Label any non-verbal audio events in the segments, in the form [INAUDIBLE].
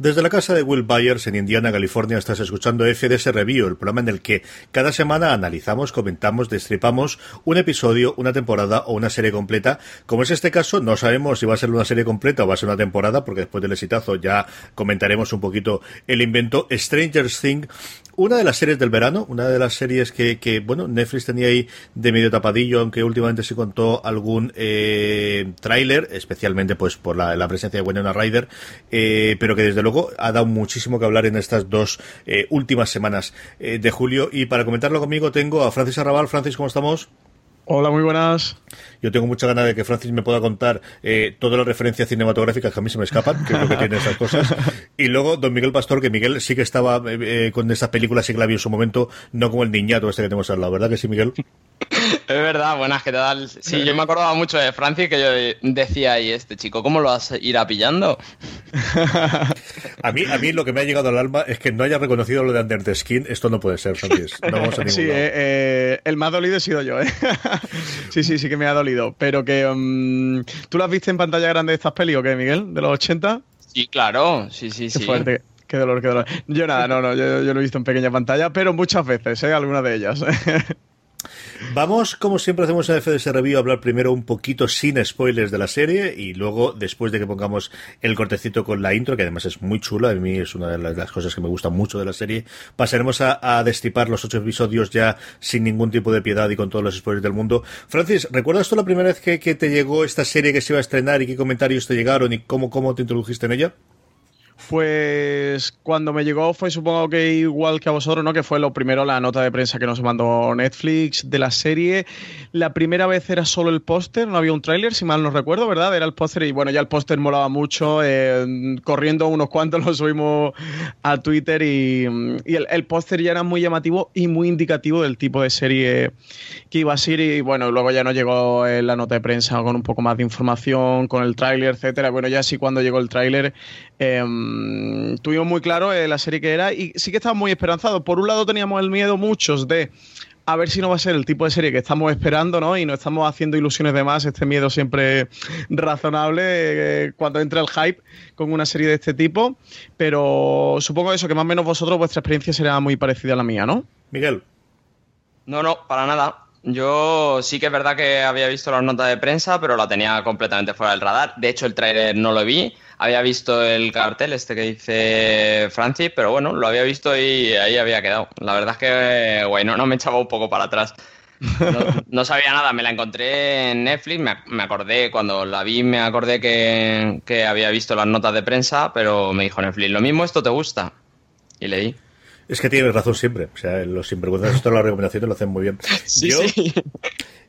Desde la casa de Will Byers en Indiana, California, estás escuchando FDS Review, el programa en el que cada semana analizamos, comentamos, destripamos un episodio, una temporada o una serie completa. Como es este caso, no sabemos si va a ser una serie completa o va a ser una temporada, porque después del exitazo ya comentaremos un poquito el invento. Stranger Things, una de las series del verano, una de las series que, bueno, Netflix tenía ahí de medio tapadillo, aunque últimamente se contó algún eh, tráiler, especialmente pues por la, la presencia de Winona Ryder, eh, pero que desde luego ha dado muchísimo que hablar en estas dos eh, últimas semanas eh, de julio. Y para comentarlo conmigo tengo a Francis Arrabal. Francis, ¿cómo estamos? Hola, muy buenas. Yo tengo mucha ganas de que Francis me pueda contar eh, todas las referencias cinematográficas que a mí se me escapan, que es lo que tiene esas cosas. Y luego don Miguel Pastor, que Miguel sí que estaba eh, eh, con estas películas, sí que la vio en su momento, no como el niñato este que tenemos al lado, ¿verdad que sí, Miguel? Es verdad, buenas, ¿qué tal? Sí, yo me acordaba mucho de Francis que yo decía, ¿y este chico cómo lo vas a ir a pillando? [LAUGHS] A mí, a mí lo que me ha llegado al alma es que no haya reconocido lo de Under the Skin. Esto no puede ser, Francis. No vamos a [LAUGHS] ningún Sí, lado. eh, eh, el más dolido he sido yo, ¿eh? [LAUGHS] sí, sí, sí que me ha dolido. Pero que. mm, ¿Tú las viste en pantalla grande de estas pelis o qué, Miguel? ¿De los 80? Sí, claro, sí, sí, Qué sí. fuerte. Qué dolor, qué dolor. Yo nada, no, no, yo, yo lo he visto en pequeña pantalla, pero muchas veces, ¿eh? Algunas de ellas. Vamos, como siempre hacemos en FDS Review, a hablar primero un poquito sin spoilers de la serie y luego, después de que pongamos el cortecito con la intro, que además es muy chula, a mí es una de las, cosas que me gusta mucho de la serie, pasaremos a, destripar los ocho episodios ya sin ningún tipo de piedad y con todos los spoilers del mundo. Francis, ¿recuerdas tú la primera vez que, que te llegó esta serie que se iba a estrenar y qué comentarios te llegaron y cómo, cómo te introdujiste en ella? Pues cuando me llegó fue supongo que igual que a vosotros, ¿no? Que fue lo primero la nota de prensa que nos mandó Netflix de la serie. La primera vez era solo el póster, no había un tráiler, si mal no recuerdo, ¿verdad? Era el póster y bueno, ya el póster molaba mucho. eh, corriendo unos cuantos [LAUGHS] lo subimos a Twitter y, el, el póster ya era muy llamativo y muy indicativo del tipo de serie que iba a ser y bueno, luego ya nos llegó eh, la nota de prensa con un poco más de información, con el tráiler, etcétera. Bueno, ya sí cuando llegó el tráiler eh, tuvimos muy claro eh, la serie que era y sí que estábamos muy esperanzados. Por un lado teníamos el miedo muchos de a ver si no va a ser el tipo de serie que estamos esperando, ¿no? Y no estamos haciendo ilusiones de más, este miedo siempre [LAUGHS] razonable eh, cuando entra el hype con una serie de este tipo. Pero supongo eso, que más o menos vosotros vuestra experiencia será muy parecida a la mía, ¿no? Miguel. No, no, para nada. Yo sí que es verdad que había visto las notas de prensa, pero la tenía completamente fuera del radar. De hecho, el tráiler no lo vi. Había visto el cartel este que dice Francis, pero bueno, lo había visto y ahí había quedado. La verdad es que, bueno, no me echaba un poco para atrás. No, [LAUGHS] no sabía nada, me la encontré en Netflix, me, me acordé, cuando la vi me acordé que, que había visto las notas de prensa, pero me dijo Netflix, lo mismo, esto te gusta. Y leí. Es que tienes razón siempre. O sea, los sinvergüenzas, esto las recomendaciones lo hacen muy bien. [LAUGHS] Sí, yo, sí.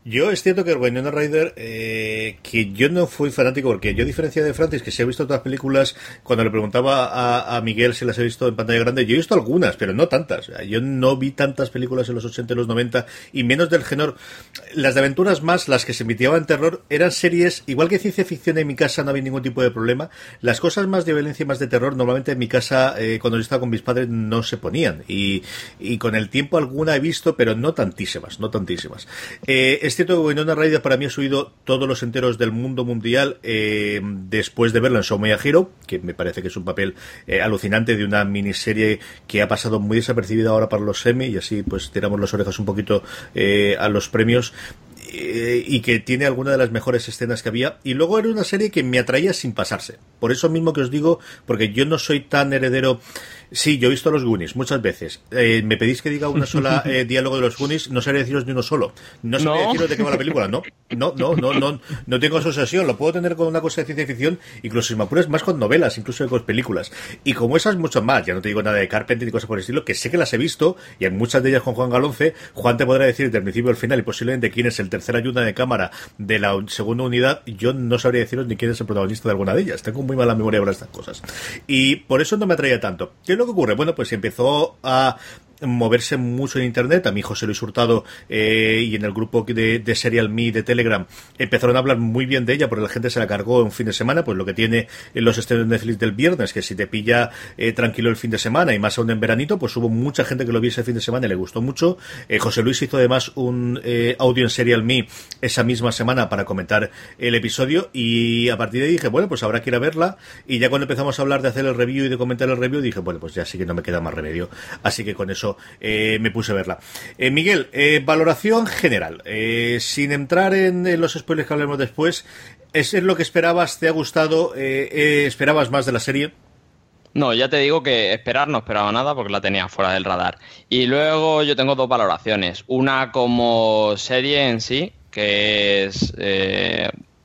Yo es cierto que Winona Ryder, eh, que yo no fui fanático, porque yo, a diferencia de Francis, que se ha visto las películas, cuando le preguntaba a, Miguel si las he visto en pantalla grande, yo he visto algunas, pero no tantas. Yo no vi tantas películas en los 80 y los 90, y menos del género. Las de aventuras más, las que se emitían en terror, eran series, igual que ciencia ficción en mi casa no había ningún tipo de problema. Las cosas más de violencia y más de terror, normalmente en mi casa, eh, cuando yo estaba con mis padres, no se ponían. Y, y con el tiempo alguna he visto, pero no tantísimas, no tantísimas. Eh, es cierto que Winona Ryder para mí ha subido todos los enteros del mundo mundial eh, después de verla en Somaya Hero, que me parece que es un papel eh, alucinante de una miniserie que ha pasado muy desapercibida ahora para los semi y así pues tiramos las orejas un poquito eh, a los premios eh, y que tiene alguna de las mejores escenas que había. Y luego era una serie que me atraía sin pasarse. Por eso mismo que os digo, porque yo no soy tan heredero. Sí, yo he visto los Goonies muchas veces. Eh, me pedís que diga una sola [LAUGHS] eh, diálogo de los Goonies, no sabría deciros ni uno solo. No sabría ¿No? deciros de qué va la película, no. No, no, no, no, no tengo asociación. Lo puedo tener con una cosa de ciencia ficción, incluso si me apuras más con novelas, incluso con películas. Y como esas, mucho más. Ya no te digo nada de Carpenter ni cosas por el estilo, que sé que las he visto, y en muchas de ellas con Juan Galonce. Juan te podrá decir desde el principio al final y posiblemente quién es el tercer ayuda de cámara de la un- segunda unidad. Yo no sabría deciros ni quién es el protagonista de alguna de ellas. Tengo muy mala memoria para estas cosas. Y por eso no me atraía tanto. ¿Qué lo que ocurre? Bueno, pues empezó a moverse mucho en internet. A mí José Luis Hurtado eh, y en el grupo de, de Serial Me de Telegram empezaron a hablar muy bien de ella porque la gente se la cargó un fin de semana, pues lo que tiene en los estrenos de Netflix del viernes, que si te pilla eh, tranquilo el fin de semana y más aún en veranito, pues hubo mucha gente que lo vio ese fin de semana y le gustó mucho. Eh, José Luis hizo además un eh, audio en Serial Me esa misma semana para comentar el episodio y a partir de ahí dije, bueno, pues habrá que ir a verla y ya cuando empezamos a hablar de hacer el review y de comentar el review dije, bueno, pues ya sí que no me queda más remedio. Así que con eso eh, me puse a verla. Eh, Miguel, eh, valoración general. Sin entrar en, los spoilers que hablaremos después, ¿es lo que esperabas? ¿Te ha gustado? ¿Esperabas más de la serie? No, ya te digo que esperar no esperaba nada porque la tenía fuera del radar. Y luego yo tengo dos valoraciones. Una como serie en sí, que es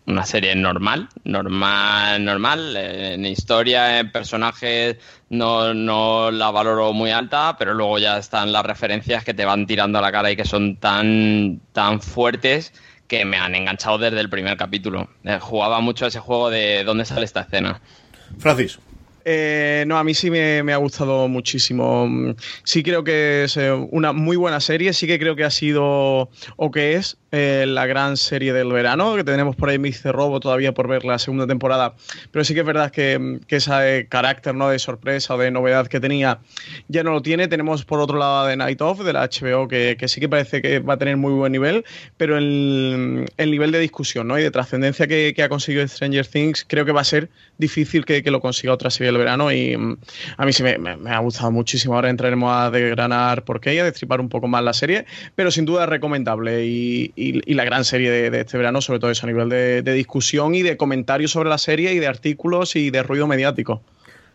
una serie normal, normal, normal. En historia, en personajes, no, no la valoro muy alta, pero luego ya están las referencias que te van tirando a la cara y que son tan, tan fuertes que me han enganchado desde el primer capítulo. Eh, jugaba mucho ese juego de dónde sale esta escena. Francis. Eh, no, a mí sí me, ha gustado muchísimo. Sí creo que es eh, una muy buena serie. Sí que creo que ha sido o que es eh, la gran serie del verano. Que tenemos por ahí Mr. Robo todavía por ver la segunda temporada. Pero sí que es verdad que, que ese carácter ¿no? de sorpresa o de novedad que tenía ya no lo tiene. Tenemos por otro lado The Night Of de la HBO que, sí que parece que va a tener muy buen nivel. Pero el, el nivel de discusión ¿no? y de trascendencia que, que ha conseguido Stranger Things creo que va a ser difícil que, que lo consiga otra serie del verano y mm, a mí sí me, ha gustado muchísimo. Ahora entraremos a desgranar por qué y a destripar un poco más la serie, pero sin duda recomendable y, y- y la gran serie de, este verano, sobre todo eso a nivel de discusión y de comentarios sobre la serie y de artículos y de ruido mediático.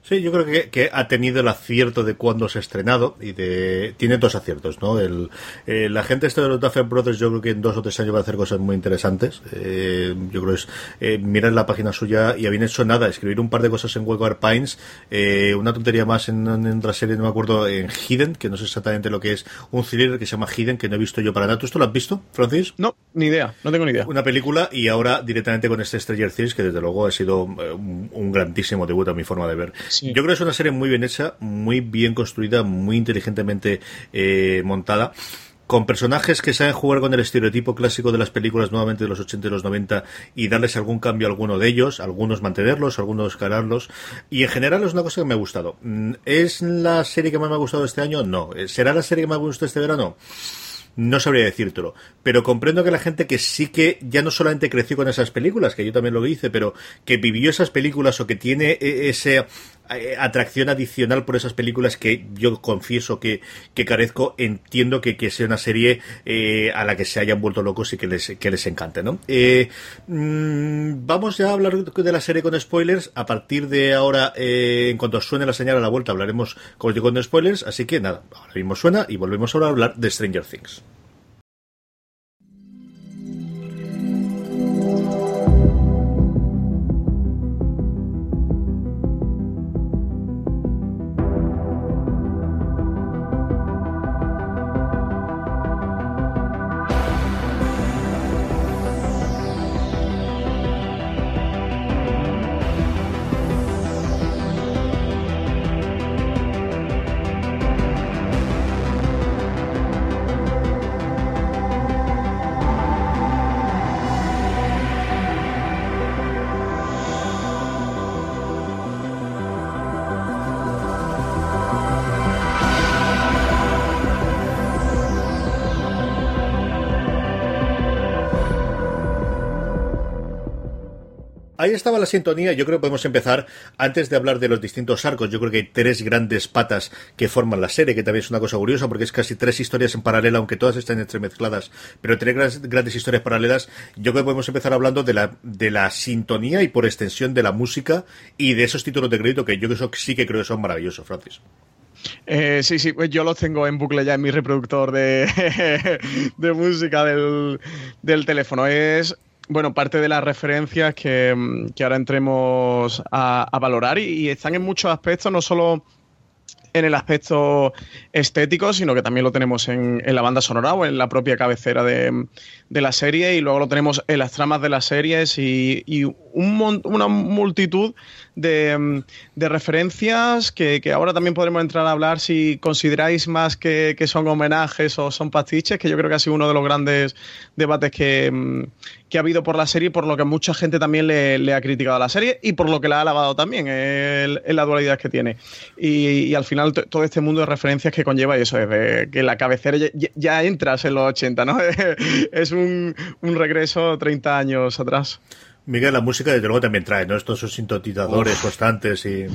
Sí, yo creo que, que ha tenido el acierto de cuándo se ha estrenado y de tiene dos aciertos, ¿no? El, eh, la gente este de los Duffer Brothers yo creo que en dos o tres años va a hacer cosas muy interesantes. Eh, yo creo que es eh, mirar la página suya y habían hecho nada, escribir un par de cosas en Wildfire Pines, eh, una tontería más en, en otra serie, no me acuerdo, en Hidden, que no sé exactamente lo que es, un thriller que se llama Hidden, que no he visto yo para nada. ¿Tú esto lo has visto, Francis? No, ni idea, no tengo ni idea. una película y ahora directamente con este Stranger Things que desde luego ha sido un, un grandísimo debut a mi forma de ver. Yo creo que es una serie muy bien hecha, muy bien construida, muy inteligentemente eh, montada con personajes que saben jugar con el estereotipo clásico de las películas nuevamente de los 80 y los 90 y darles algún cambio a alguno de ellos, algunos mantenerlos, algunos escalarlos y en general es una cosa que me ha gustado. Mm, ¿Es la serie que más me ha gustado este año? No. ¿Será la serie que más me gustó este verano? No sabría decírtelo, pero comprendo que la gente que sí que ya no solamente creció con esas películas, que yo también lo hice, pero que vivió esas películas o que tiene eh, esa eh, atracción adicional por esas películas que yo confieso que, que carezco, entiendo que, que sea una serie eh, a la que se hayan vuelto locos y que les, que les encante, ¿no? Eh, mm, vamos ya a hablar de la serie con spoilers. A partir de ahora, eh, en cuanto suene la señal a la vuelta, hablaremos digo con spoilers. Así que nada, ahora mismo suena y volvemos ahora a hablar de Stranger Things. Ahí estaba la sintonía. Yo creo que podemos empezar antes de hablar de los distintos arcos. Yo creo que hay tres grandes patas que forman la serie, que también es una cosa curiosa porque es casi tres historias en paralelo, aunque todas están entremezcladas, pero tres grandes, historias paralelas. Yo creo que podemos empezar hablando de la, de la sintonía y por extensión de la música y de esos títulos de crédito que yo eso sí que creo que son maravillosos, Francis. Eh, sí, sí, pues yo lo tengo en bucle ya en mi reproductor de, [LAUGHS] de música del, del teléfono. Es bueno, parte de las referencias que, que ahora entremos a, a valorar y, están en muchos aspectos, no solo en el aspecto estético, sino que también lo tenemos en, en la banda sonora o en la propia cabecera de, de, la serie y luego lo tenemos en las tramas de las series y, y un, una multitud de, de referencias que, que, ahora también podremos entrar a hablar si consideráis más que, que, son homenajes o son pastiches, que yo creo que ha sido uno de los grandes debates que, que ha habido por la serie, por lo que mucha gente también le, le, ha criticado a la serie y por lo que la ha alabado también en la dualidad que tiene. Y, y al final todo este mundo de referencias que conlleva y eso, desde que la cabecera ya, ya entras en los 80, ¿no? [LAUGHS] es un, un regreso 30 años atrás. Miguel, la música desde luego también trae, ¿no? Estos sintetizadores constantes y...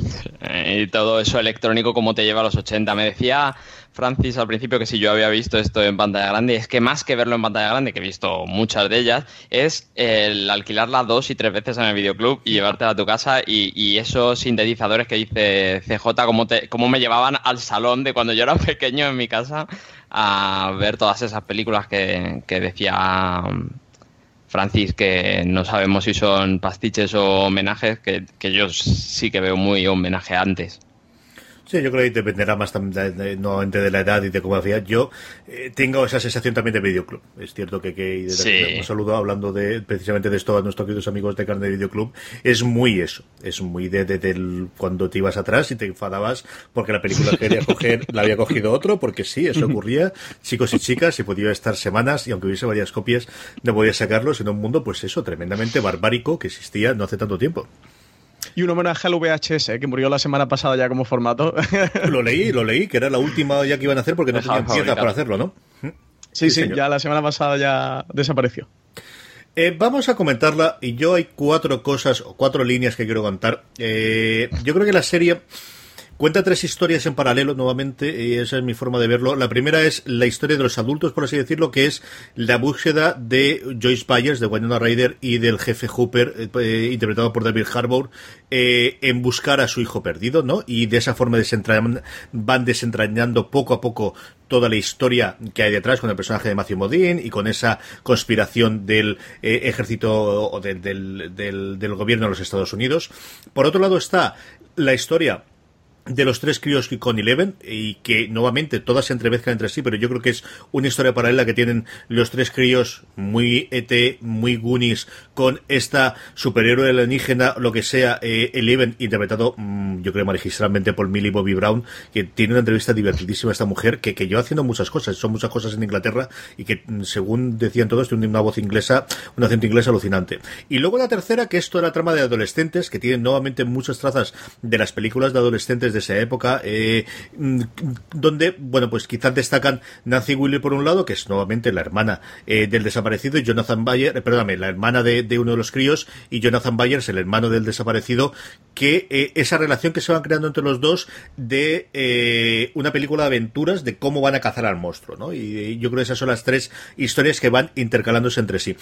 y... todo eso electrónico como te lleva a los 80. Me decía Francis al principio que si yo había visto esto en pantalla grande, es que más que verlo en pantalla grande, que he visto muchas de ellas, es el alquilarla dos y tres veces en el videoclub y llevártela a tu casa y, y esos sintetizadores que dice CJ, como, te, como me llevaban al salón de cuando yo era [LAUGHS] pequeño en mi casa a ver todas esas películas que, que decía Francis, que no sabemos si son pastiches o homenajes, que, yo sí que veo muy homenajeantes. Sí, yo creo que dependerá más de, de, nuevamente de la edad y de cómo hacía. Yo eh, tengo esa sensación también de videoclub. Es cierto que, que sí. un saludo hablando de precisamente de esto a nuestros queridos amigos de carne de videoclub. Es muy eso. Es muy de, de, de, cuando te ibas atrás y te enfadabas porque la película que [LAUGHS] quería coger la había cogido otro, porque sí, eso ocurría. Chicos y chicas, y podía estar semanas y aunque hubiese varias copias, no podía sacarlos en un mundo, pues eso, tremendamente barbárico que existía no hace tanto tiempo. Y un homenaje al VHS, ¿eh? que murió la semana pasada ya como formato. [LAUGHS] lo leí, lo leí, que era la última ya que iban a hacer porque no tenían piezas para hacerlo, ¿no? Sí, sí, sí ya la semana pasada ya desapareció. Eh, vamos a comentarla y yo hay cuatro cosas o cuatro líneas que quiero contar. Eh, yo creo que la serie Cuenta tres historias en paralelo nuevamente y esa es mi forma de verlo. La primera es la historia de los adultos, por así decirlo, que es la búsqueda de Joyce Byers, de Winona Ryder y del jefe Hooper, eh, interpretado por David Harbour, eh, en buscar a su hijo perdido, ¿no? Y de esa forma desentrañan, van desentrañando poco a poco toda la historia que hay detrás con el personaje de Matthew Modine y con esa conspiración del eh, ejército o de, del, del, del gobierno de los Estados Unidos. Por otro lado está la historia de los tres críos con Eleven y que nuevamente todas se entremezclan entre sí, pero yo creo que es una historia paralela que tienen los tres críos muy ET, muy Goonies, con esta superhéroe alienígena, lo que sea, eh, Eleven, interpretado mmm, yo creo magistralmente por Millie Bobby Brown, que tiene una entrevista divertidísima esta mujer, que, que lleva haciendo muchas cosas, son muchas cosas en Inglaterra y que según decían todos tiene una voz inglesa, un acento inglés alucinante. Y luego la tercera, que es toda la trama de adolescentes, que tienen nuevamente muchas trazas de las películas de adolescentes de esa época, eh, donde, bueno, pues quizás destacan Nancy Wheeler por un lado, que es nuevamente la hermana eh, del desaparecido, y Jonathan Bayer, eh, perdóname, la hermana de, de, uno de los críos, y Jonathan Byers, el hermano del desaparecido, que eh, esa relación que se van creando entre los dos de eh, una película de aventuras de cómo van a cazar al monstruo, ¿no? Y yo creo que esas son las tres historias que van intercalándose entre sí.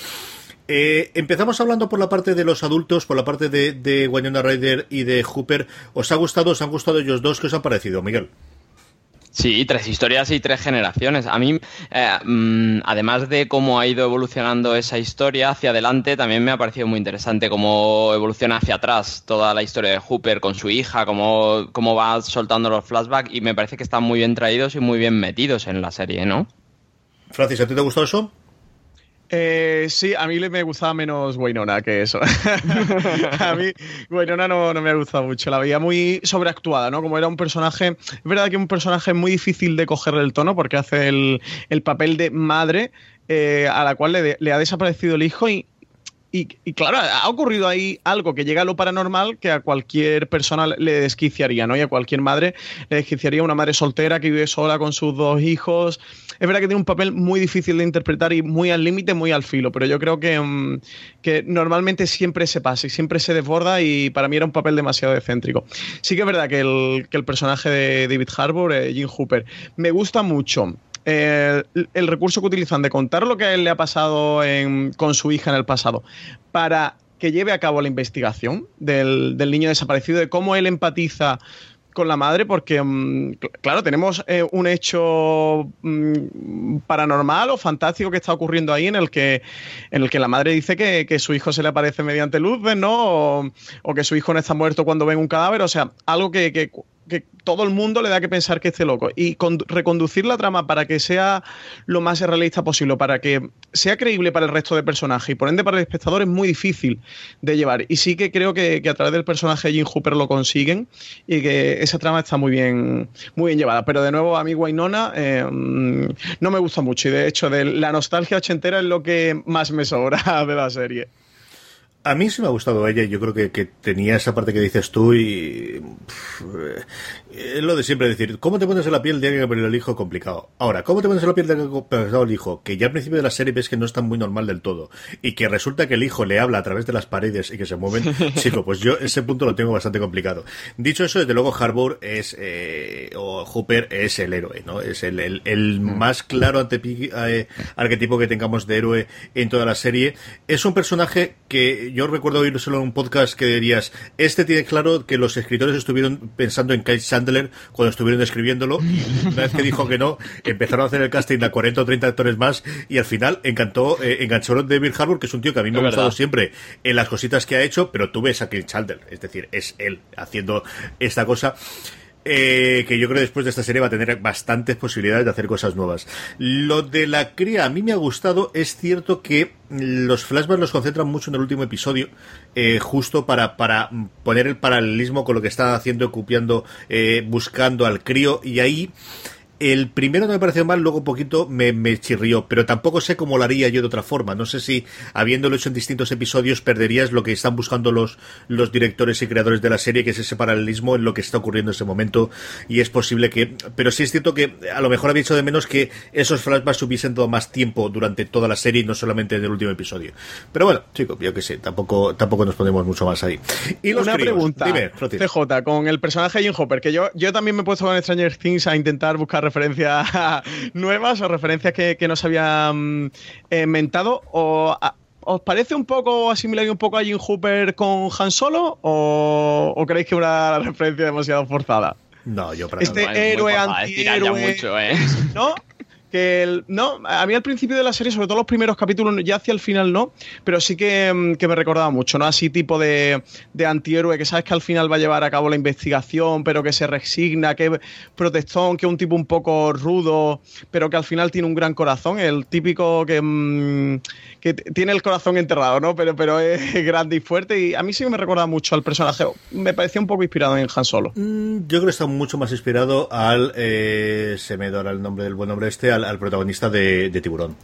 Eh, empezamos hablando por la parte de los adultos, por la parte de, de Winona Ryder y de Hooper. ¿Os ha gustado, os han gustado ellos dos? ¿Qué os ha parecido, Miguel? Sí, tres historias y tres generaciones. A mí, eh, mmm, además de cómo ha ido evolucionando esa historia hacia adelante, también me ha parecido muy interesante cómo evoluciona hacia atrás toda la historia de Hooper con su hija, cómo, cómo va soltando los flashbacks y me parece que están muy bien traídos y muy bien metidos en la serie, ¿no? Francis, ¿a ti te gustó eso? Eh, sí, a mí me gustaba menos Waynona que eso. [LAUGHS] a mí Waynona no, no, me ha gustado mucho. La veía muy sobreactuada, ¿no? Como era un personaje. Es verdad que un personaje muy difícil de cogerle el tono porque hace el, el papel de madre eh, a la cual le, le, ha desaparecido el hijo y. y, claro, ha ocurrido ahí algo que llega a lo paranormal que a cualquier persona le desquiciaría, ¿no? Y a cualquier madre le desquiciaría una madre soltera que vive sola con sus dos hijos. Es verdad que tiene un papel muy difícil de interpretar y muy al límite, muy al filo, pero yo creo que, mm, que normalmente siempre se pasa y siempre se desborda y para mí era un papel demasiado excéntrico. Sí que es verdad que el, que el personaje de David Harbour, eh, Jim Hooper, me gusta mucho el, recurso que utilizan de contar lo que él le ha pasado con su hija en el pasado para que lleve a cabo la investigación del, niño desaparecido, de cómo él empatiza con la madre porque, mm, claro, tenemos eh, un hecho mm, paranormal o fantástico que está ocurriendo ahí en el que, en el que la madre dice que, su hijo se le aparece mediante luces, ¿no? O, que su hijo no está muerto cuando ven un cadáver, o sea, algo que, que que todo el mundo le da que pensar que esté loco. Y reconducir la trama para que sea lo más realista posible, para que sea creíble para el resto de personajes y por ende para el espectador es muy difícil de llevar. Y sí que creo que, a través del personaje de Jim Hooper lo consiguen y que esa trama está muy bien, muy bien llevada. Pero de nuevo, a mí Wainona eh, no me gusta mucho y de hecho la nostalgia ochentera es lo que más me sobra [LAUGHS] de la serie. A mí sí me ha gustado ella, yo creo que, que tenía esa parte que dices tú y es lo de siempre decir, ¿cómo te pones en la piel de alguien que perdió el hijo? Complicado. Ahora, ¿cómo te pones en la piel de alguien que perdió el hijo? Que ya al principio de la serie ves que no es tan muy normal del todo y que resulta que el hijo le habla a través de las paredes y que se mueven. [LAUGHS] Chico, pues yo ese punto lo tengo bastante complicado. Dicho eso, desde luego Harbour es, eh, o Hooper es el héroe, ¿no? Es el, el, el mm. más claro eh, arquetipo que tengamos de héroe en toda la serie. Es un personaje que yo recuerdo oírselo en un podcast que dirías, este tiene claro que los escritores estuvieron pensando en Kyle Chandler cuando estuvieron escribiéndolo. Una vez que dijo que no, empezaron a hacer el casting a 40 o 30 actores más y al final encantó, eh, enganchó a David Harbour, que es un tío que a mí me ha gustado siempre en las cositas que ha hecho, pero tú ves a Kyle Chandler, es decir, es él haciendo esta cosa. Eh, que yo creo que después de esta serie va a tener bastantes posibilidades de hacer cosas nuevas. Lo de la cría a mí me ha gustado. Es cierto que los flashbacks los concentran mucho en el último episodio, eh, justo para, para poner el paralelismo con lo que está haciendo, copiando, eh, buscando al crío. Y ahí el primero no me pareció mal, luego un poquito me, me, chirrió, pero tampoco sé cómo lo haría yo de otra forma. No sé si, habiéndolo hecho en distintos episodios, perderías lo que están buscando los, los directores y creadores de la serie, que es ese paralelismo en lo que está ocurriendo en ese momento. Y es posible que. Pero sí es cierto que a lo mejor había hecho de menos que esos flashbacks hubiesen dado más tiempo durante toda la serie y no solamente en el último episodio. Pero bueno, chicos, yo que sé, tampoco, tampoco nos ponemos mucho más ahí. Y Una pregunta, Dime, con el personaje de Jim Hopper, que yo, yo también me he puesto con Stranger Things a intentar buscar referencias [LAUGHS] nuevas o referencias que, que no se habían eh, inventado. O, ¿Os parece un poco asimilar un poco a Jim Hooper con Han Solo? ¿O, creéis que una referencia demasiado forzada? No, yo para Este héroe antihéroe. Mucho, ¿eh? ¿No? Que no, a mí al principio de la serie, sobre todo los primeros capítulos, ya hacia el final no, pero sí que, mm, me recordaba mucho, ¿no? Así tipo de, antihéroe que sabes que al final va a llevar a cabo la investigación, pero que se resigna, que es protestón, que un tipo un poco rudo, pero que al final tiene un gran corazón, el típico que, mm, que tiene el corazón enterrado, ¿no? Pero, pero es [LAUGHS] grande y fuerte y a mí sí me recuerda mucho al personaje, me parecía un poco inspirado en Han Solo. Mm, yo creo que está mucho más inspirado al, eh, se me da el nombre del buen hombre este, al al, protagonista de, de Tiburón.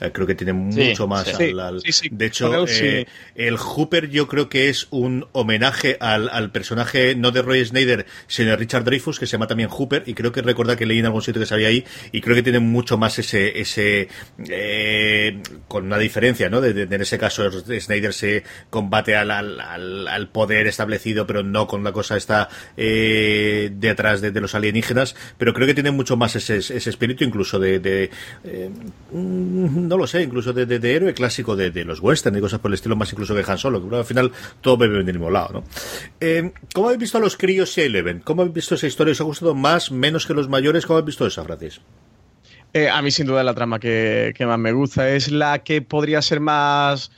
Eh, creo que tiene mucho más. de hecho, eh, el Hooper yo creo que es un homenaje al, personaje no de Roy Snyder, sino de Richard Dreyfus, que se llama también Hooper, y creo que recordar que leí en algún sitio que sabía ahí, y creo que tiene mucho más ese, ese eh, con una diferencia, ¿no? De, en ese caso Snyder se combate al, al, poder establecido, pero no con la cosa esta detrás de, los alienígenas, pero creo que tiene mucho más ese, ese espíritu, incluso de no lo sé, incluso de, de, héroe clásico de, de, los western y cosas por el estilo, más incluso que Han Solo, que al final todo bebe del mismo lado, ¿no? Eh, ¿Cómo habéis visto a los críos y Eleven? ¿Cómo habéis visto esa historia? ¿Os ha gustado más, menos que los mayores? ¿Cómo habéis visto esa, Francis? Eh, a mí sin duda la trama que, más me gusta es la que podría ser más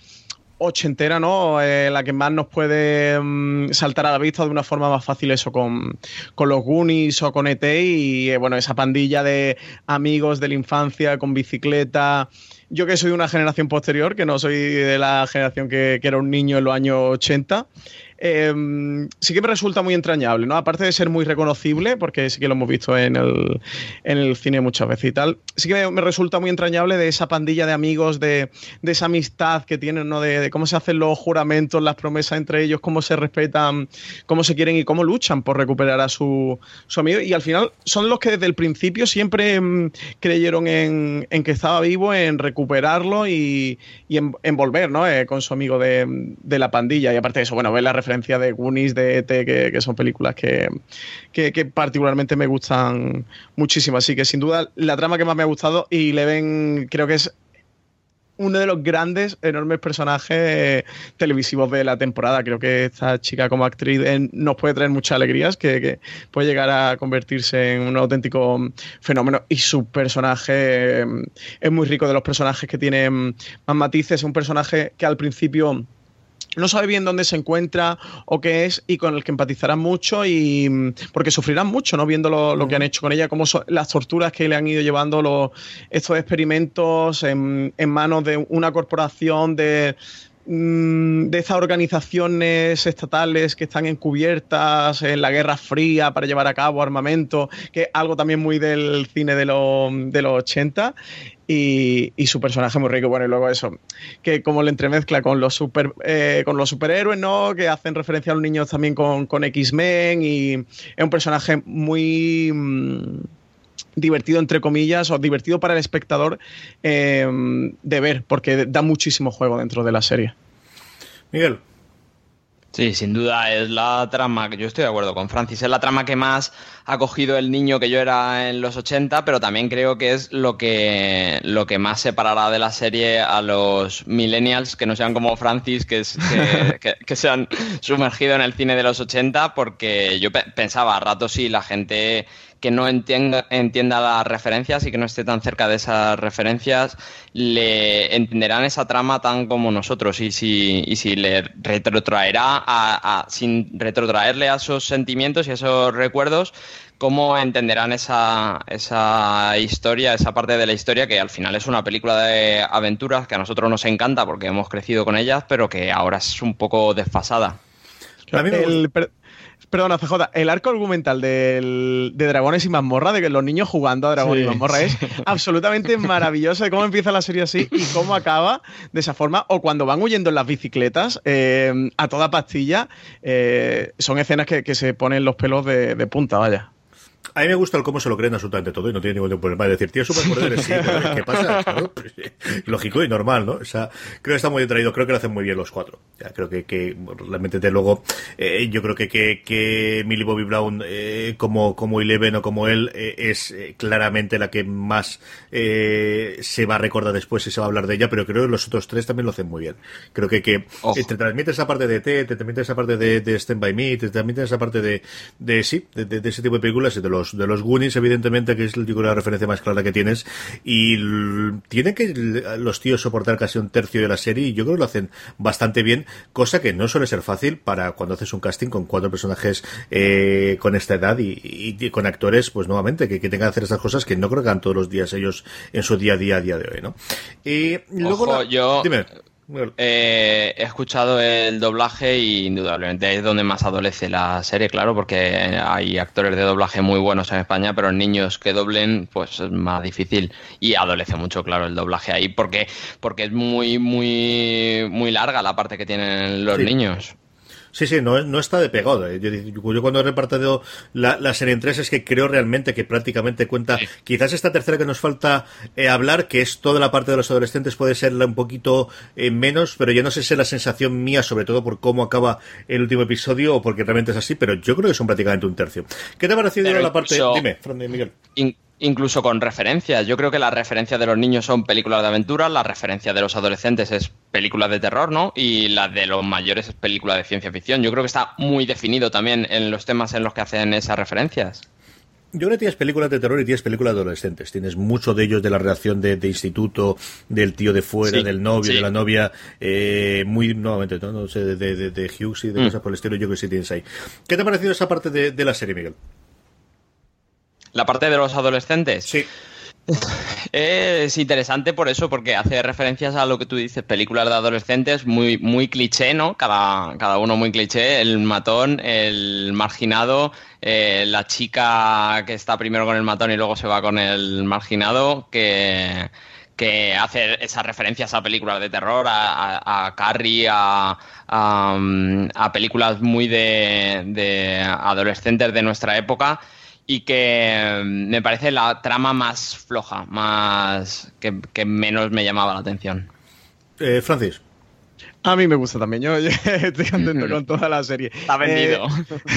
ochentera, ¿no? Eh, la que más nos puede mm, saltar a la vista de una forma más fácil eso con, con los Goonies o con ET y bueno, esa pandilla de amigos de la infancia con bicicleta yo que soy de una generación posterior, que no soy de la generación que, que era un niño en los años 80, eh, sí que me resulta muy entrañable, ¿no? Aparte de ser muy reconocible, porque sí que lo hemos visto en el, en el cine muchas veces y tal, sí que me, resulta muy entrañable de esa pandilla de amigos, de, de esa amistad que tienen, ¿no? De, cómo se hacen los juramentos, las promesas entre ellos, cómo se respetan, cómo se quieren y cómo luchan por recuperar a su, su amigo. Y al final son los que desde el principio siempre mmm, creyeron en, que estaba vivo, en recuperarlo y, y en, en, volver, ¿no? Eh, con su amigo de, de, la pandilla. Y aparte de eso, bueno, ver la referencia de Goonies, de ET, que, son películas que, que, particularmente me gustan muchísimo. Así que sin duda la trama que más me ha gustado y le ven, creo que es uno de los grandes, enormes personajes televisivos de la temporada. Creo que esta chica como actriz eh, nos puede traer muchas alegrías, que, que, puede llegar a convertirse en un auténtico fenómeno. Y su personaje eh, es muy rico de los personajes que tiene más matices. Un personaje que al principio no sabe bien dónde se encuentra o qué es y con el que empatizarán mucho y porque sufrirán mucho no viendo lo, lo que han hecho con ella como so, las torturas que le han ido llevando los, estos experimentos en, en manos de una corporación de de estas organizaciones estatales que están encubiertas en la Guerra Fría para llevar a cabo armamento, que es algo también muy del cine de, de los 80. Y, y, su personaje muy rico. Bueno, y luego eso, que como le entremezcla con los, super, eh, con los superhéroes, ¿no? Que hacen referencia a los niños también con, con X-Men y es un personaje muy... Mmm, divertido entre comillas o divertido para el espectador eh, de ver porque da muchísimo juego dentro de la serie. Miguel. Sí, sin duda es la trama, yo estoy de acuerdo con Francis, es la trama que más ha cogido el niño que yo era en los 80, pero también creo que es lo que, lo que más separará de la serie a los millennials que no sean como Francis, que, es, que, [LAUGHS] que, que se han sumergido en el cine de los 80, porque yo pe pensaba a rato sí, la gente que no entienda, entienda las referencias y que no esté tan cerca de esas referencias, le entenderán esa trama tan como nosotros y si, y si le retrotraerá a, a, sin retrotraerle a esos sentimientos y a esos recuerdos, cómo entenderán esa, esa historia, esa parte de la historia que al final es una película de aventuras que a nosotros nos encanta porque hemos crecido con ellas, pero que ahora es un poco desfasada. El, perdona, CJ, el arco argumental del, de Dragones y Mazmorra, de que los niños jugando a Dragones sí, y Mazmorra, es absolutamente maravilloso de cómo empieza la serie así y cómo acaba de esa forma. O cuando van huyendo en las bicicletas eh, a toda pastilla, eh, son escenas que, que, se ponen los pelos de, de punta, vaya. A mí me gusta el cómo se lo creen absolutamente todo y no tiene ningún problema de decir, tío, superpoderes, sí, pero ¿qué [LAUGHS] pasa? Pues, lógico y normal, ¿no? O sea, creo que está muy bien traído, creo que lo hacen muy bien los cuatro. Ya, creo que, que realmente, de luego, eh, yo creo que, que, que Millie Bobby Brown, eh, como, como Eleven o como él, eh, es claramente la que más eh, se va a recordar después y se va a hablar de ella, pero creo que los otros tres también lo hacen muy bien. Creo que, que te transmite esa parte de T, te transmite esa parte de, de Stand By Me, te transmite esa parte de, de sí, de, de, de ese tipo de películas y de los, de los Goonies, evidentemente, que es yo creo, la referencia más clara que tienes. Y tiene que los tíos soportar casi un tercio de la serie y yo creo que lo hacen bastante bien, cosa que no suele ser fácil para cuando haces un casting con cuatro personajes eh, con esta edad y, y, y, con actores, pues nuevamente, que, que tengan que hacer esas cosas que no creo que hagan todos los días ellos en su día a día a día de hoy, ¿no? Y luego Ojo, la... yo... Dime. Eh, he escuchado el doblaje y indudablemente es donde más adolece la serie, claro, porque hay actores de doblaje muy buenos en España, pero niños que doblen, pues es más difícil y adolece mucho, claro, el doblaje ahí, porque, porque es muy, muy, muy larga la parte que tienen los sí. niños. Sí, sí, no, no está de pegado. Yo, yo, cuando he repartido la, la, serie en tres es que creo realmente que prácticamente cuenta, sí. quizás esta tercera que nos falta eh, hablar, que es toda la parte de los adolescentes, puede ser un poquito eh, menos, pero yo no sé si es la sensación mía, sobre todo por cómo acaba el último episodio o porque realmente es así, pero yo creo que son prácticamente un tercio. ¿Qué te ha parecido la parte? Dime, Fran, Miguel. In incluso con referencias. Yo creo que las referencias de los niños son películas de aventura, la referencia de los adolescentes es películas de terror, ¿no? Y la de los mayores es película de ciencia ficción. Yo creo que está muy definido también en los temas en los que hacen esas referencias. Yo creo que tienes películas de terror y tienes películas de adolescentes. Tienes mucho de ellos de la relación de, de instituto, del tío de fuera, sí, del novio, sí. de la novia, eh, muy nuevamente, no, no sé, de, de, de, Hughes y de mm. cosas por el estilo, yo creo que sí tienes ahí. ¿Qué te ha parecido esa parte de, de la serie, Miguel? La parte de los adolescentes. Sí. Es interesante por eso, porque hace referencias a lo que tú dices, películas de adolescentes muy, muy cliché, ¿no? Cada, cada uno muy cliché, el matón, el marginado, eh, la chica que está primero con el matón y luego se va con el marginado, que, que hace esas referencias a películas de terror, a, a, Carrie, a, a, películas muy de, de adolescentes de nuestra época y que me parece la trama más floja, más que, que menos me llamaba la atención. Eh, Francis. A mí me gusta también, yo, [LAUGHS] estoy contento con toda la serie. Está vendido.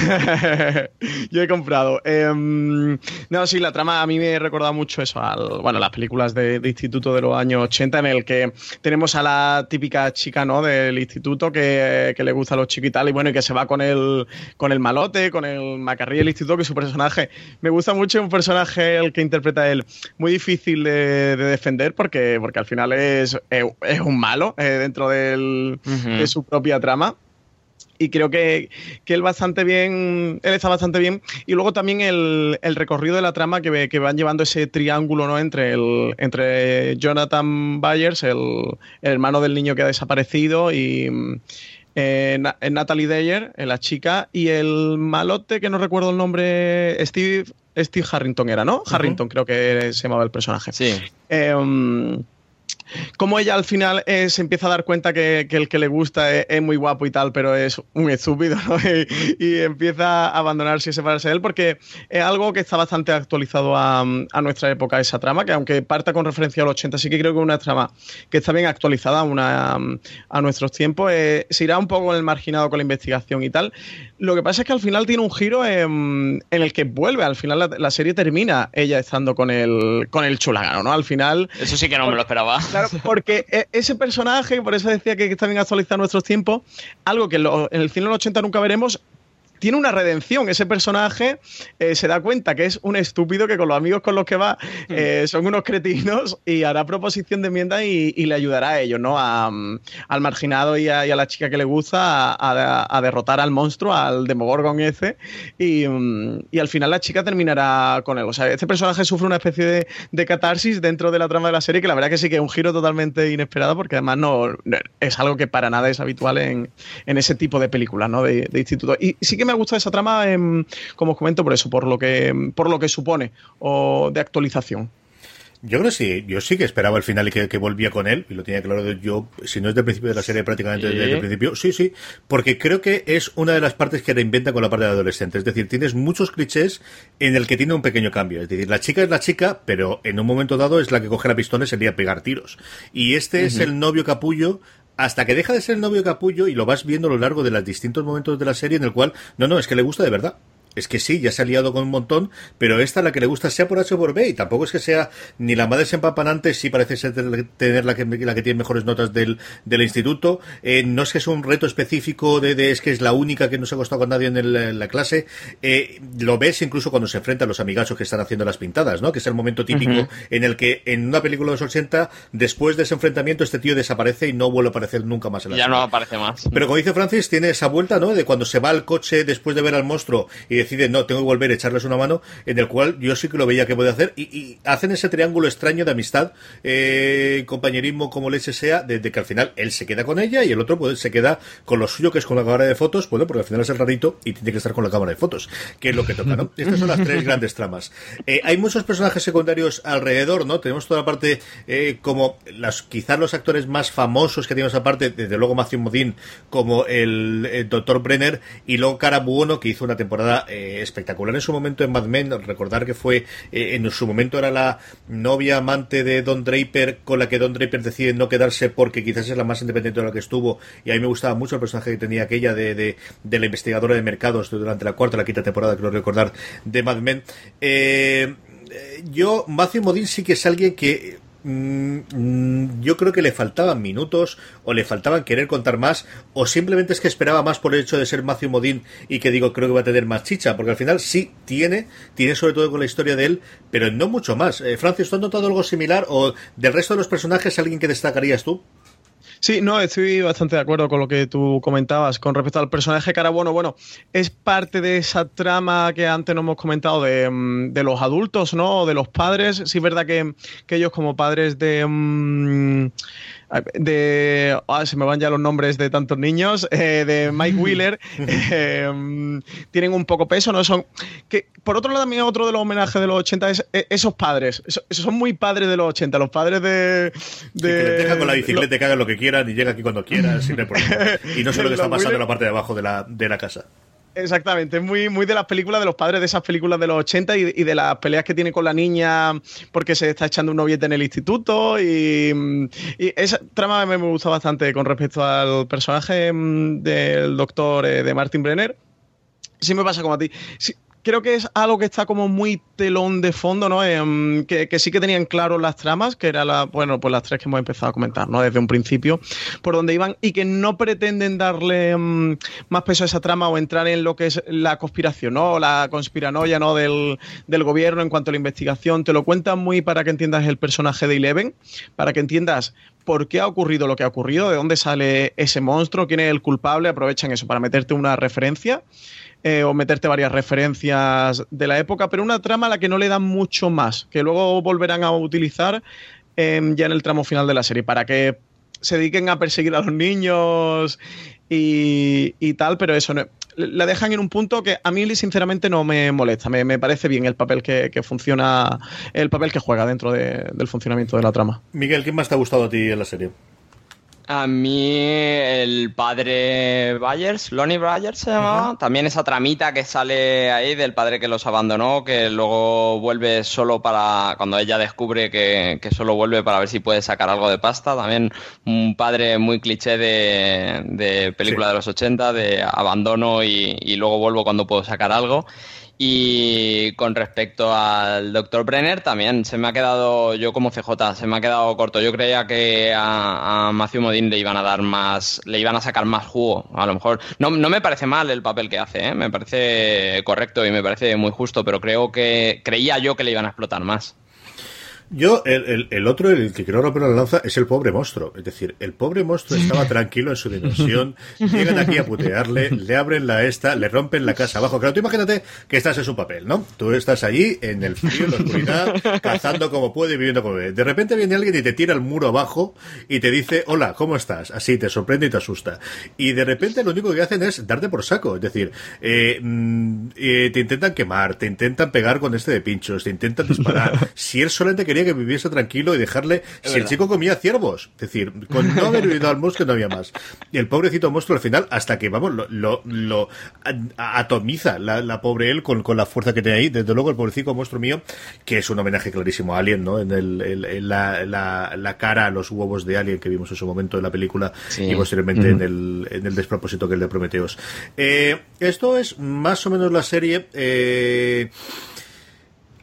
Eh, [LAUGHS] yo he comprado. Eh, no, sí, la trama a mí me recuerda mucho eso, al, bueno, las películas de, de, instituto de los años 80 en el que tenemos a la típica chica, ¿no? Del instituto que, que le gusta a los chicos y tal, y bueno, y que se va con el, con el malote, con el macarrí del instituto, que su personaje me gusta mucho, un personaje el que interpreta él muy difícil de, de defender porque, porque al final es, es un malo eh, dentro del uh -huh. de su propia trama y creo que, que, él bastante bien, él está bastante bien. Y luego también el, el recorrido de la trama que, que, van llevando ese triángulo ¿no? entre, el, entre Jonathan Byers, el, el hermano del niño que ha desaparecido, y eh, Natalie Dyer, la chica, y el malote, que no recuerdo el nombre, Steve, Steve Harrington era, ¿no? Uh -huh. Harrington creo que se llamaba el personaje. Sí. Eh, um, como ella al final eh, se empieza a dar cuenta que, que el que le gusta es, es, muy guapo y tal, pero es un estúpido, ¿no? [LAUGHS] y, y, empieza a abandonarse y separarse de él, porque es algo que está bastante actualizado a, a, nuestra época, esa trama, que aunque parta con referencia al 80, sí que creo que es una trama que está bien actualizada una, a nuestros tiempos. Eh, se irá un poco en el marginado con la investigación y tal. Lo que pasa es que al final tiene un giro en, en el que vuelve, al final la, la, serie termina ella estando con el, con el chulagano, ¿no? Al final... Eso sí que no me lo esperaba. [LAUGHS] Claro, [LAUGHS] porque e, ese personaje, por eso decía que está bien actualizado nuestros tiempos, algo que en el cine de los 80 nunca veremos, tiene una redención. Ese personaje eh, se da cuenta que es un estúpido que con los amigos con los que va eh, son unos cretinos y hará proposición de enmienda y, y le ayudará a ellos, ¿no? A, um, al marginado y a, y a, la chica que le gusta a, a, a, derrotar al monstruo, al Demogorgon ese. Y, um, y, al final la chica terminará con él. O sea, este personaje sufre una especie de, de, catarsis dentro de la trama de la serie que la verdad que sí que es un giro totalmente inesperado porque además no es algo que para nada es habitual en, en ese tipo de películas, ¿no? De, de instituto. Y sí que me ha gustado esa trama, eh, como os comento, por eso, por lo que, por lo que supone o de actualización. Yo creo que sí, yo sí que esperaba el final y que, que, volvía con él, y lo tenía claro yo, si no es del principio de la serie, prácticamente ¿Sí? desde el principio, sí, sí, porque creo que es una de las partes que reinventa con la parte de adolescente, es decir, tienes muchos clichés en el que tiene un pequeño cambio, es decir, la chica es la chica, pero en un momento dado es la que coge la pistola y sería pegar tiros, y este uh -huh. es el novio capullo hasta que deja de ser el novio capullo y lo vas viendo a lo largo de los distintos momentos de la serie en el cual, no, no, es que le gusta de verdad es que sí, ya se ha liado con un montón, pero esta la que le gusta sea por H o por B, y tampoco es que sea ni la madre empampanante, sí parece ser tener la que, la que tiene mejores notas del, del instituto, eh, no es que es un reto específico de, de, es que es la única que no se ha acostado con nadie en, el, en la clase, eh, lo ves incluso cuando se enfrenta a los amigachos que están haciendo las pintadas, ¿no? Que es el momento típico uh -huh. en el que en una película de los 80, después de ese enfrentamiento, este tío desaparece y no vuelve a aparecer nunca más en la Ya no aparece más. Pero como dice Francis, tiene esa vuelta, ¿no? De cuando se va al coche después de ver al monstruo y decide, no, tengo que volver a echarles una mano, en el cual yo sí que lo veía que puede hacer, y, y hacen ese triángulo extraño de amistad, eh, compañerismo, como leche sea, desde que al final él se queda con ella y el otro pues se queda con lo suyo, que es con la cámara de fotos, bueno, porque al final es el rarito y tiene que estar con la cámara de fotos, que es lo que toca, ¿no? [LAUGHS] Estas son las tres grandes tramas. Eh, hay muchos personajes secundarios alrededor, ¿no? Tenemos toda la parte eh, como las, quizás los actores más famosos que tenemos aparte, desde luego Matthew Modine, como el, el Dr. Brenner, y luego Cara Buono, que hizo una temporada eh, espectacular en su momento en Mad Men, recordar que fue, eh, en su momento era la novia amante de Don Draper, con la que Don Draper decide no quedarse porque quizás es la más independiente de la que estuvo, y a mí me gustaba mucho el personaje que tenía aquella de, de, de la investigadora de mercados durante la cuarta, la quinta temporada, creo recordar, de Mad Men. Eh, yo, Matthew Modine sí que es alguien que Mm, yo creo que le faltaban minutos o le faltaban querer contar más o simplemente es que esperaba más por el hecho de ser Matthew Modín y que digo creo que va a tener más chicha porque al final sí tiene tiene sobre todo con la historia de él pero no mucho más eh, Francis ¿tú has notado algo similar o del resto de los personajes alguien que destacarías tú? Sí, no, estoy bastante de acuerdo con lo que tú comentabas con respecto al personaje cara bueno, es parte de esa trama que antes no hemos comentado de, mm, de los adultos, ¿no? De los padres. Sí, es verdad que, que ellos como padres de... Um, de ah, se me van ya los nombres de tantos niños eh, de Mike Wheeler [LAUGHS] eh, tienen un poco peso no son que por otro lado también otro de los homenajes de los 80 es eh, esos padres. Esos, son muy padres de los 80 los padres de, de que le dejan con la bicicleta y que hagan lo que quieran y llega aquí cuando quieran sin problema [LAUGHS] y no sé lo que está pasando en la parte de abajo de la, de la casa Exactamente, es muy, muy de las películas, de los padres de esas películas de los 80 y, de las peleas que tiene con la niña porque se está echando un noviete en el instituto. Y, y esa trama me, me gusta bastante con respecto al personaje mm, del doctor eh, de Martin Brenner. Sí me pasa como a ti. Sí, creo que es algo que está como muy telón de fondo, ¿no? Eh, que, sí que tenían claro las tramas, que eran la, bueno, pues las tres que hemos empezado a comentar, ¿no? Desde un principio, por donde iban, y que no pretenden darle um, más peso a esa trama o entrar en lo que es la conspiración, ¿no? La conspiranoia, ¿no? Del, del gobierno en cuanto a la investigación. Te lo cuentan muy para que entiendas el personaje de Eleven, para que entiendas por qué ha ocurrido lo que ha ocurrido, de dónde sale ese monstruo, quién es el culpable, aprovechan eso para meterte una referencia eh, o meterte varias referencias de la época, pero una trama a la que no le dan mucho más, que luego volverán a utilizar eh, ya en el tramo final de la serie, para que se dediquen a perseguir a los niños y, tal, pero eso no, la dejan en un punto que a mí sinceramente no me molesta, me, me parece bien el papel que, funciona, el papel que juega dentro de, del funcionamiento de la trama. Miguel, ¿qué más te ha gustado a ti en la serie? A mí el padre Byers, Lonnie Byers se llamaba, uh -huh. también esa tramita que sale ahí del padre que los abandonó, que luego vuelve solo para, cuando ella descubre que, que solo vuelve para ver si puede sacar algo de pasta, también un padre muy cliché de, de película sí. de los 80, de abandono y, y luego vuelvo cuando puedo sacar algo. Y con respecto al Dr. Brenner, también se me ha quedado, yo como CJ, se me ha quedado corto. Yo creía que a, a Matthew Modine le iban a dar más, le iban a sacar más jugo. A lo mejor, no, no me parece mal el papel que hace, ¿eh? me parece correcto y me parece muy justo, pero creo que, creía yo que le iban a explotar más. Yo, el, el, el, otro, el que quiero romper la lanza, es el pobre monstruo. Es decir, el pobre monstruo estaba [LAUGHS] tranquilo en su dimensión. llegan aquí a putearle, le abren la esta, le rompen la casa abajo. Claro, tú imagínate que estás en su papel, ¿no? Tú estás allí, en el frío, en la oscuridad, [LAUGHS] cazando como puede y viviendo como puede. De repente viene alguien y te tira el muro abajo y te dice, hola, ¿cómo estás? Así te sorprende y te asusta. Y de repente lo único que hacen es darte por saco. Es decir, eh, eh, te intentan quemar, te intentan pegar con este de pinchos, te intentan disparar. [LAUGHS] si él solamente quería que viviese tranquilo y dejarle. Es si verdad. el chico comía ciervos, es decir, con [LAUGHS] no haber vivido al monstruo no había más. Y el pobrecito monstruo al final, hasta que, vamos, lo, lo, lo atomiza la, la, pobre él con, con, la fuerza que tiene ahí. Desde luego, el pobrecito monstruo mío, que es un homenaje clarísimo a Alien, ¿no? En, el, el, en la, la, la, cara a los huevos de Alien que vimos en su momento en la película sí. y posteriormente mm. en, el, en el despropósito que el de Prometeos. Eh, esto es más o menos la serie. Eh,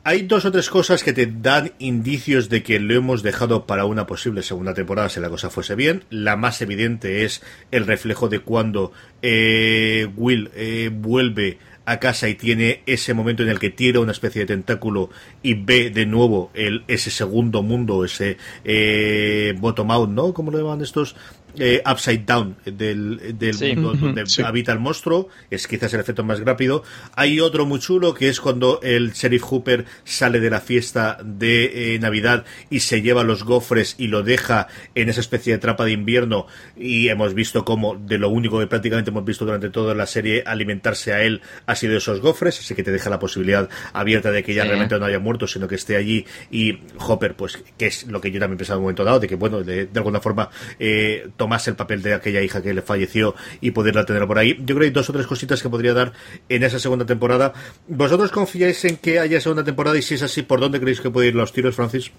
hay dos o tres cosas que te dan indicios de que lo hemos dejado para una posible segunda temporada si la cosa fuese bien. La más evidente es el reflejo de cuando eh, Will eh, vuelve a casa y tiene ese momento en el que tira una especie de tentáculo y ve de nuevo el, ese segundo mundo, ese eh, bottom out, ¿no? ¿Cómo lo llaman estos? Eh, upside down del, del sí. mundo donde sí. habita el monstruo, es quizás el efecto más rápido. Hay otro muy chulo que es cuando el sheriff Hooper sale de la fiesta de eh, Navidad y se lleva los gofres y lo deja en esa especie de trapa de invierno y hemos visto como de lo único que prácticamente hemos visto durante toda la serie alimentarse a él ha sido esos gofres, así que te deja la posibilidad abierta de que ya sí. realmente no haya muerto, sino que esté allí y Hopper, pues que es lo que yo también pensaba en un momento dado, de que bueno, de, de alguna forma eh, tomase el papel de aquella hija que le falleció y poderla tener por ahí. Yo creo que hay dos o tres cositas que podría dar en esa segunda temporada. ¿Vosotros confiáis en que haya segunda temporada y si es así, por dónde creéis que pueden ir los tiros, Francis?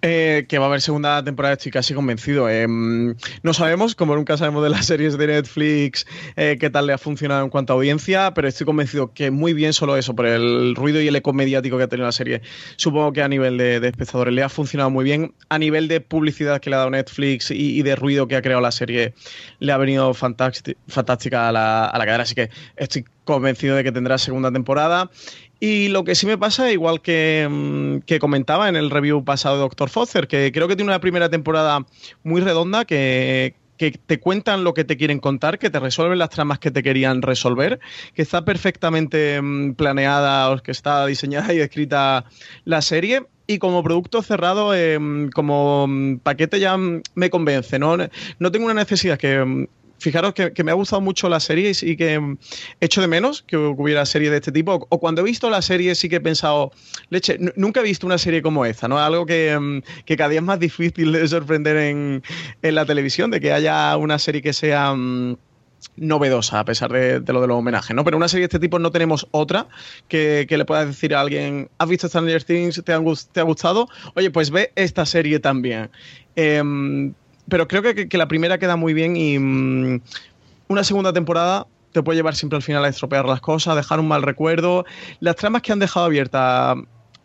Eh, que va a haber segunda temporada, estoy casi convencido. Eh, no sabemos, como nunca sabemos de las series de Netflix, eh, qué tal le ha funcionado en cuanto a audiencia, pero estoy convencido que muy bien solo eso, por el ruido y el eco mediático que ha tenido la serie. Supongo que a nivel de, de espectadores le ha funcionado muy bien. A nivel de publicidad que le ha dado Netflix y, de ruido que ha creado la serie, le ha venido fantástica a la, a la cadera. Así que estoy convencido de que tendrá segunda temporada Y lo que sí me pasa, igual que, mm, comentaba en el review pasado de Dr. Foster, que creo que tiene una primera temporada muy redonda, que, te cuentan lo que te quieren contar, que te resuelven las tramas que te querían resolver, que está perfectamente mm, planeada, que está diseñada y escrita la serie. Y como producto cerrado, eh, como mm, paquete ya me convence, ¿no? No tengo una necesidad que fijaros que, me ha gustado mucho la serie y que mm, echo de menos que hubiera serie de este tipo. O cuando he visto la serie sí que he pensado, leche, nunca he visto una serie como esta, ¿no? Algo que, mm, cada día es más [LAUGHS] difícil de sorprender en, la televisión, de que haya una serie que sea... Mm, novedosa a pesar de, lo de los homenajes, ¿no? Pero una serie de este tipo no tenemos otra que, le puedas decir a alguien, ¿has visto Stranger Things? ¿Te, ¿Te ha gustado? Oye, pues ve esta serie también. Eh, pero creo que, que, la primera queda muy bien y mm, una segunda temporada te puede llevar siempre al final a estropear las cosas, dejar un mal recuerdo. Las tramas que han dejado abiertas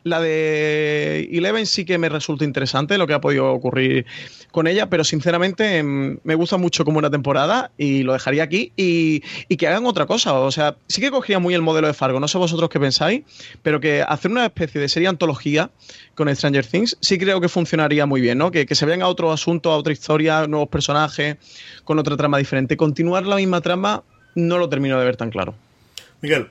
la de Eleven sí que me resulta interesante lo que ha podido ocurrir con ella, pero sinceramente em, me gusta mucho como una temporada y lo dejaría aquí y, que hagan otra cosa. O sea, sí que cogía muy el modelo de Fargo, no sé vosotros qué pensáis, pero que hacer una especie de serie antología con Stranger Things sí creo que funcionaría muy bien, ¿no? Que, que se vean a otro asunto, a otra historia, nuevos personajes, con otra trama diferente. Continuar la misma trama no lo termino de ver tan claro. Miguel.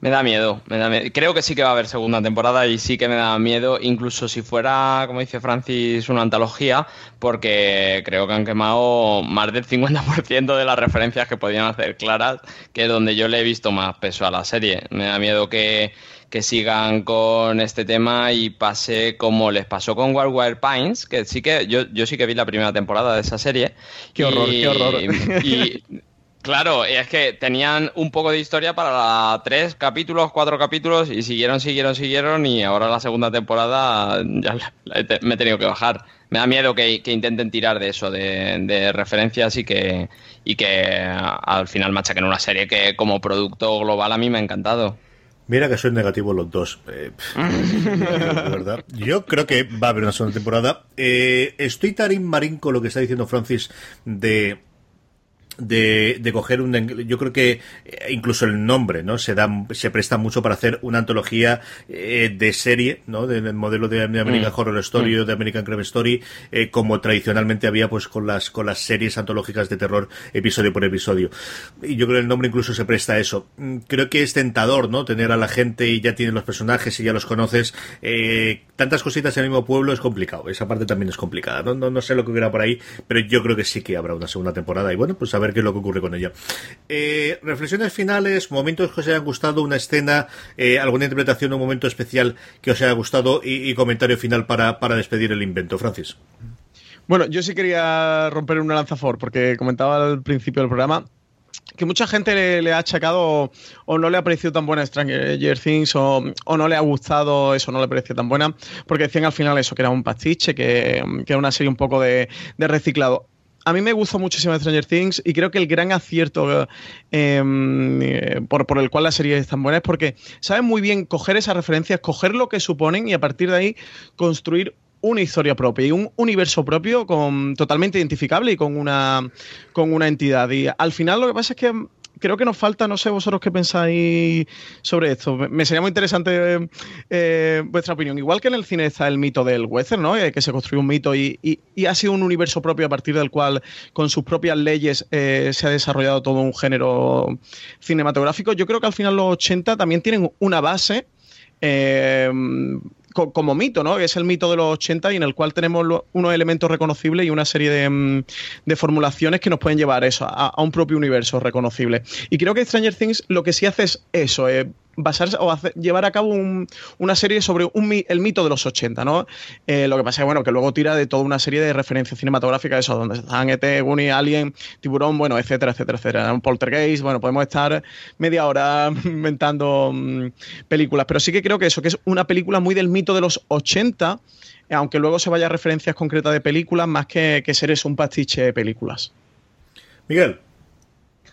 Me da miedo, me da miedo. Creo que sí que va a haber segunda temporada y sí que me da miedo, incluso si fuera, como dice Francis, una antología, porque creo que han quemado más del 50% de las referencias que podían hacer claras, que donde yo le he visto más peso a la serie. Me da miedo que, que sigan con este tema y pase como les pasó con Wild Pines, que sí que yo, yo sí que vi la primera temporada de esa serie. Qué horror, qué horror. y Claro, es que tenían un poco de historia para tres capítulos, cuatro capítulos y siguieron, siguieron, siguieron y ahora la segunda temporada ya me he tenido que bajar. Me da miedo que, intenten tirar de eso, de, referencias y que, y que al final machaquen una serie que como producto global a mí me ha encantado. Mira que soy negativo los dos. Eh, [LAUGHS] verdad. Yo creo que va a haber una segunda temporada. Eh, estoy tarín marín con lo que está diciendo Francis de de, de, coger un yo creo que eh, incluso el nombre no se da se presta mucho para hacer una antología eh, de serie no del modelo de, American mm. Horror Story mm. o de American Crime Story eh, como tradicionalmente había pues con las con las series antológicas de terror episodio por episodio. Y yo creo que el nombre incluso se presta a eso. Mm, creo que es tentador no tener a la gente y ya tienes los personajes y ya los conoces tantas cositas en el mismo pueblo es complicado. Esa parte también es complicada no, no, no sé lo que hubiera por ahí pero yo creo que sí que habrá una segunda temporada. Y bueno pues a ver qué es lo que ocurre con ella. Eh, reflexiones finales, momentos que os hayan gustado, una escena, eh, alguna interpretación, un momento especial que os haya gustado y, comentario final para, para despedir el invento. Francis. Bueno, yo sí quería romper una lanza for, porque comentaba al principio del programa que mucha gente le, ha achacado o no le ha parecido tan buena Stranger Things o, no le ha gustado eso, no le pareció tan buena, porque decían al final eso, que era un pastiche, que, era una serie un poco de reciclado a mí me gusta muchísimo Stranger Things y creo que el gran acierto em, eh, por, por, el cual la serie es tan buena es porque saben muy bien coger esas referencias, coger lo que suponen y a partir de ahí construir una historia propia y un universo propio con, totalmente identificable y con una, con una entidad. Y al final lo que pasa es que creo que nos falta, no sé vosotros qué pensáis sobre esto. Me sería muy interesante eh, vuestra opinión. Igual que en el cine está el mito del western, ¿no? Eh, que se construyó un mito y, ha sido un universo propio a partir del cual, con sus propias leyes, eh, se ha desarrollado todo un género cinematográfico. Yo creo que al final los 80 también tienen una base como mito, ¿no? Es el mito de los 80 y en el cual tenemos unos elementos reconocibles y una serie mm, de, formulaciones que nos pueden llevar eso, a, un propio universo reconocible. Y creo que Stranger Things lo que sí hace es eso, eh, basarse o llevar a cabo una serie sobre el mito de los 80, ¿no? Eh, lo que pasa es bueno, que luego tira de toda una serie de referencias cinematográficas, eso, donde están ET, Gunny, Alien, Tiburón, bueno, etcétera, etcétera, etcétera. Un poltergeist, bueno, podemos estar media hora [LAUGHS] inventando mm, películas, pero sí que creo que eso, que es una película muy del mito de los 80, aunque luego se vaya a referencias concretas de películas, más que, que un pastiche de películas. Miguel.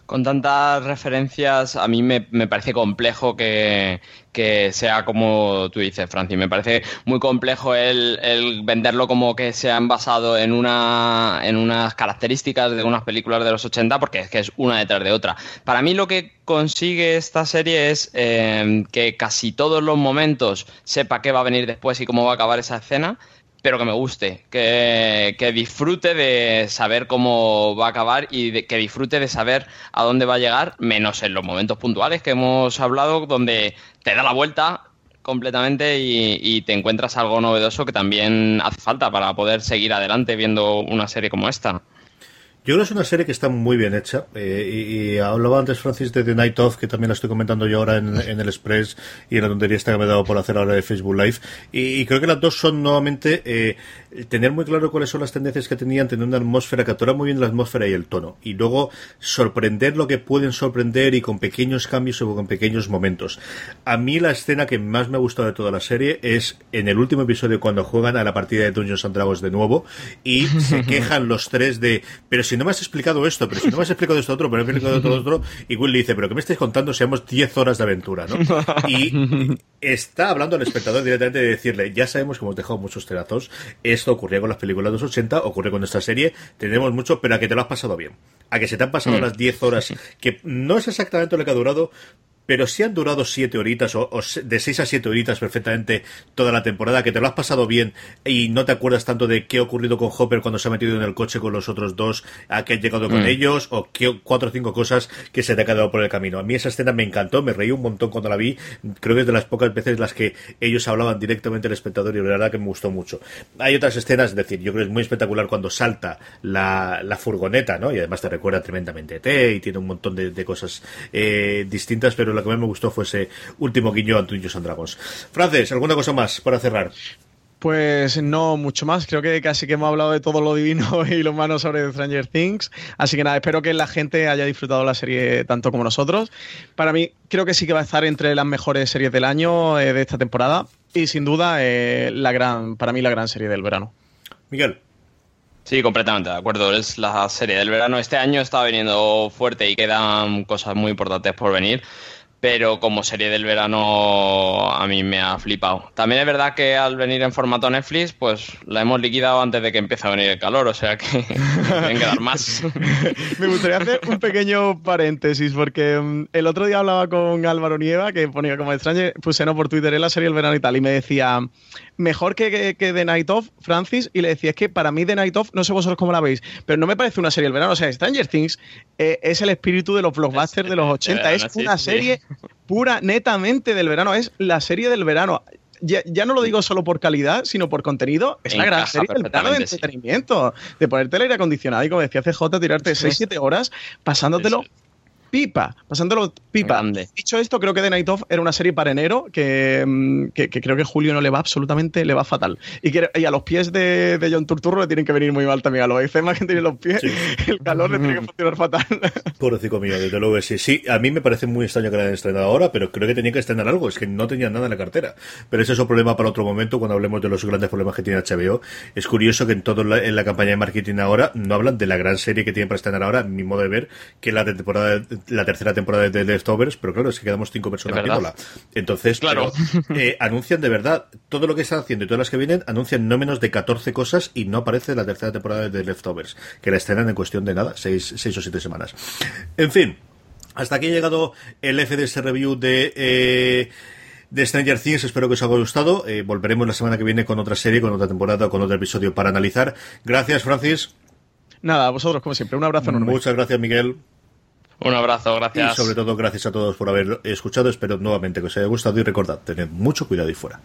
Con tantas referencias, a mí me, me parece complejo que, que, sea como tú dices, Francis. Me parece muy complejo el, el, venderlo como que se han basado en, una, en unas características de unas películas de los 80, porque es que es una detrás de otra. Para mí lo que consigue esta serie es eh, que casi todos los momentos sepa qué va a venir después y cómo va a acabar esa escena pero que me guste, que, que, disfrute de saber cómo va a acabar y que disfrute de saber a dónde va a llegar, menos en los momentos puntuales que hemos hablado, donde te da la vuelta completamente y te encuentras algo novedoso que también hace falta para poder seguir adelante viendo una serie como esta. Yo creo que es una serie que está muy bien hecha. Eh, y, hablaba antes, Francis, de The Night Of, que también la estoy comentando yo ahora en, en el Express y en la tontería esta que me he dado por hacer ahora de Facebook Live. Y, y creo que las dos son nuevamente eh, tener muy claro cuáles son las tendencias que tenían, tener una atmósfera, capturar muy bien la atmósfera y el tono. Y luego sorprender lo que pueden sorprender y con pequeños cambios o con pequeños momentos. A mí la escena que más me ha gustado de toda la serie es en el último episodio cuando juegan a la partida de Dungeons and Dragons de nuevo y se [LAUGHS] quejan los tres de, pero si no me has explicado esto, pero si no me has explicado esto otro, pero me has explicado esto otro, y Will le dice, pero ¿qué me estáis contando? Seamos 10 horas de aventura, ¿no? Y [LAUGHS] está hablando al espectador directamente de decirle, ya sabemos que hemos dejado muchos terazos, esto ocurría con las películas de los 80, ocurre con esta serie, tenemos mucho, pero a que te lo has pasado bien. A que se te han pasado mm. las 10 horas, que no es exactamente lo que ha durado, pero si han durado siete horitas o, o, de seis a siete horitas perfectamente toda la temporada, que te lo has pasado bien y no te acuerdas tanto de qué ha ocurrido con Hopper cuando se ha metido en el coche con los otros dos, a qué ha llegado con mm. ellos, o qué, cuatro o cinco cosas que se te ha quedado por el camino. A mí esa escena me encantó, me reí un montón cuando la vi, creo que es de las pocas veces las que ellos hablaban directamente al espectador y la verdad que me gustó mucho. Hay otras escenas, es decir, yo creo que es muy espectacular cuando salta la, la furgoneta, ¿no? Y además te recuerda tremendamente T y tiene un montón de, de cosas eh, distintas, pero lo que más me gustó fue ese último guiño a Dungeons and Dragons. Frances, ¿alguna cosa más para cerrar? Pues no mucho más, creo que casi que hemos hablado de todo lo divino [LAUGHS] y lo humano sobre Stranger Things, así que nada, espero que la gente haya disfrutado la serie tanto como nosotros. Para mí creo que sí que va a estar entre las mejores series del año eh, de esta temporada y sin duda eh, la gran, para mí la gran serie del verano. Miguel. Sí, completamente de acuerdo. Es la serie del verano. Este año está viniendo fuerte y quedan cosas muy importantes por venir pero como serie del verano a mí me ha flipado. También es verdad que al venir en formato Netflix, pues la hemos liquidado antes de que empiece a venir el calor, o sea que [LAUGHS] tienen que dar más. me gustaría hacer un pequeño paréntesis, porque um, el otro día hablaba con Álvaro Nieva, que ponía como extraño, puse no por Twitter en la serie del verano y tal, y me decía, mejor que, que, que, The Night of, Francis, y le decía, es que para mí The Night of, no sé vosotros cómo la veis, pero no me parece una serie del verano, o sea, Stranger Things eh, es el espíritu de los blockbusters de los 80, [LAUGHS] es una serie pura, netamente del verano, es la serie del verano. Ya, ya, no lo digo solo por calidad, sino por contenido. Es la gran serie del verano de entretenimiento. Sí. De ponerte el aire acondicionado y, como decía CJ, tirarte 6-7 horas pasándotelo sí, sí pipa, pasándolo pipa. Grande. Dicho esto, creo que The Night Of era una serie para enero que, que, que, creo que Julio no le va absolutamente, le va fatal. Y, que, y a los pies de, de John Turturro le tienen que venir muy mal también. A los eczemas que tienen los pies, sí. [LAUGHS] el calor le tiene que funcionar fatal. [LAUGHS] Pobrecito mío, desde luego que sí. Sí, a mí me parece muy extraño que la hayan estrenado ahora, pero creo que tenía que estrenar algo. Es que no tenían nada en la cartera. Pero ese es un problema para otro momento cuando hablemos de los grandes problemas que tiene HBO. Es curioso que en todo la, en la campaña de marketing ahora no hablan de la gran serie que tienen para estrenar ahora, mi modo de ver, que la temporada la tercera temporada de Leftovers, pero claro, es que quedamos cinco personas viéndola. Entonces, claro. Pero, eh, anuncian de verdad todo lo que están haciendo y todas las que vienen, anuncian no menos de 14 cosas y no aparece la tercera temporada de Leftovers, que la estrenan en cuestión de nada, seis, seis o siete semanas. En fin, hasta aquí ha llegado el FDS Review de... Eh, de Stranger Things. Espero que os haya gustado. Eh, volveremos la semana que viene con otra serie, con otra temporada, con otro episodio para analizar. Gracias, Francis. Nada, a vosotros, como siempre. Un abrazo enorme. Muchas gracias, Miguel. Un abrazo, gracias. Y sobre todo, gracias a todos por haber escuchado. Espero nuevamente que os haya gustado y recordad, tened mucho cuidado ahí fuera.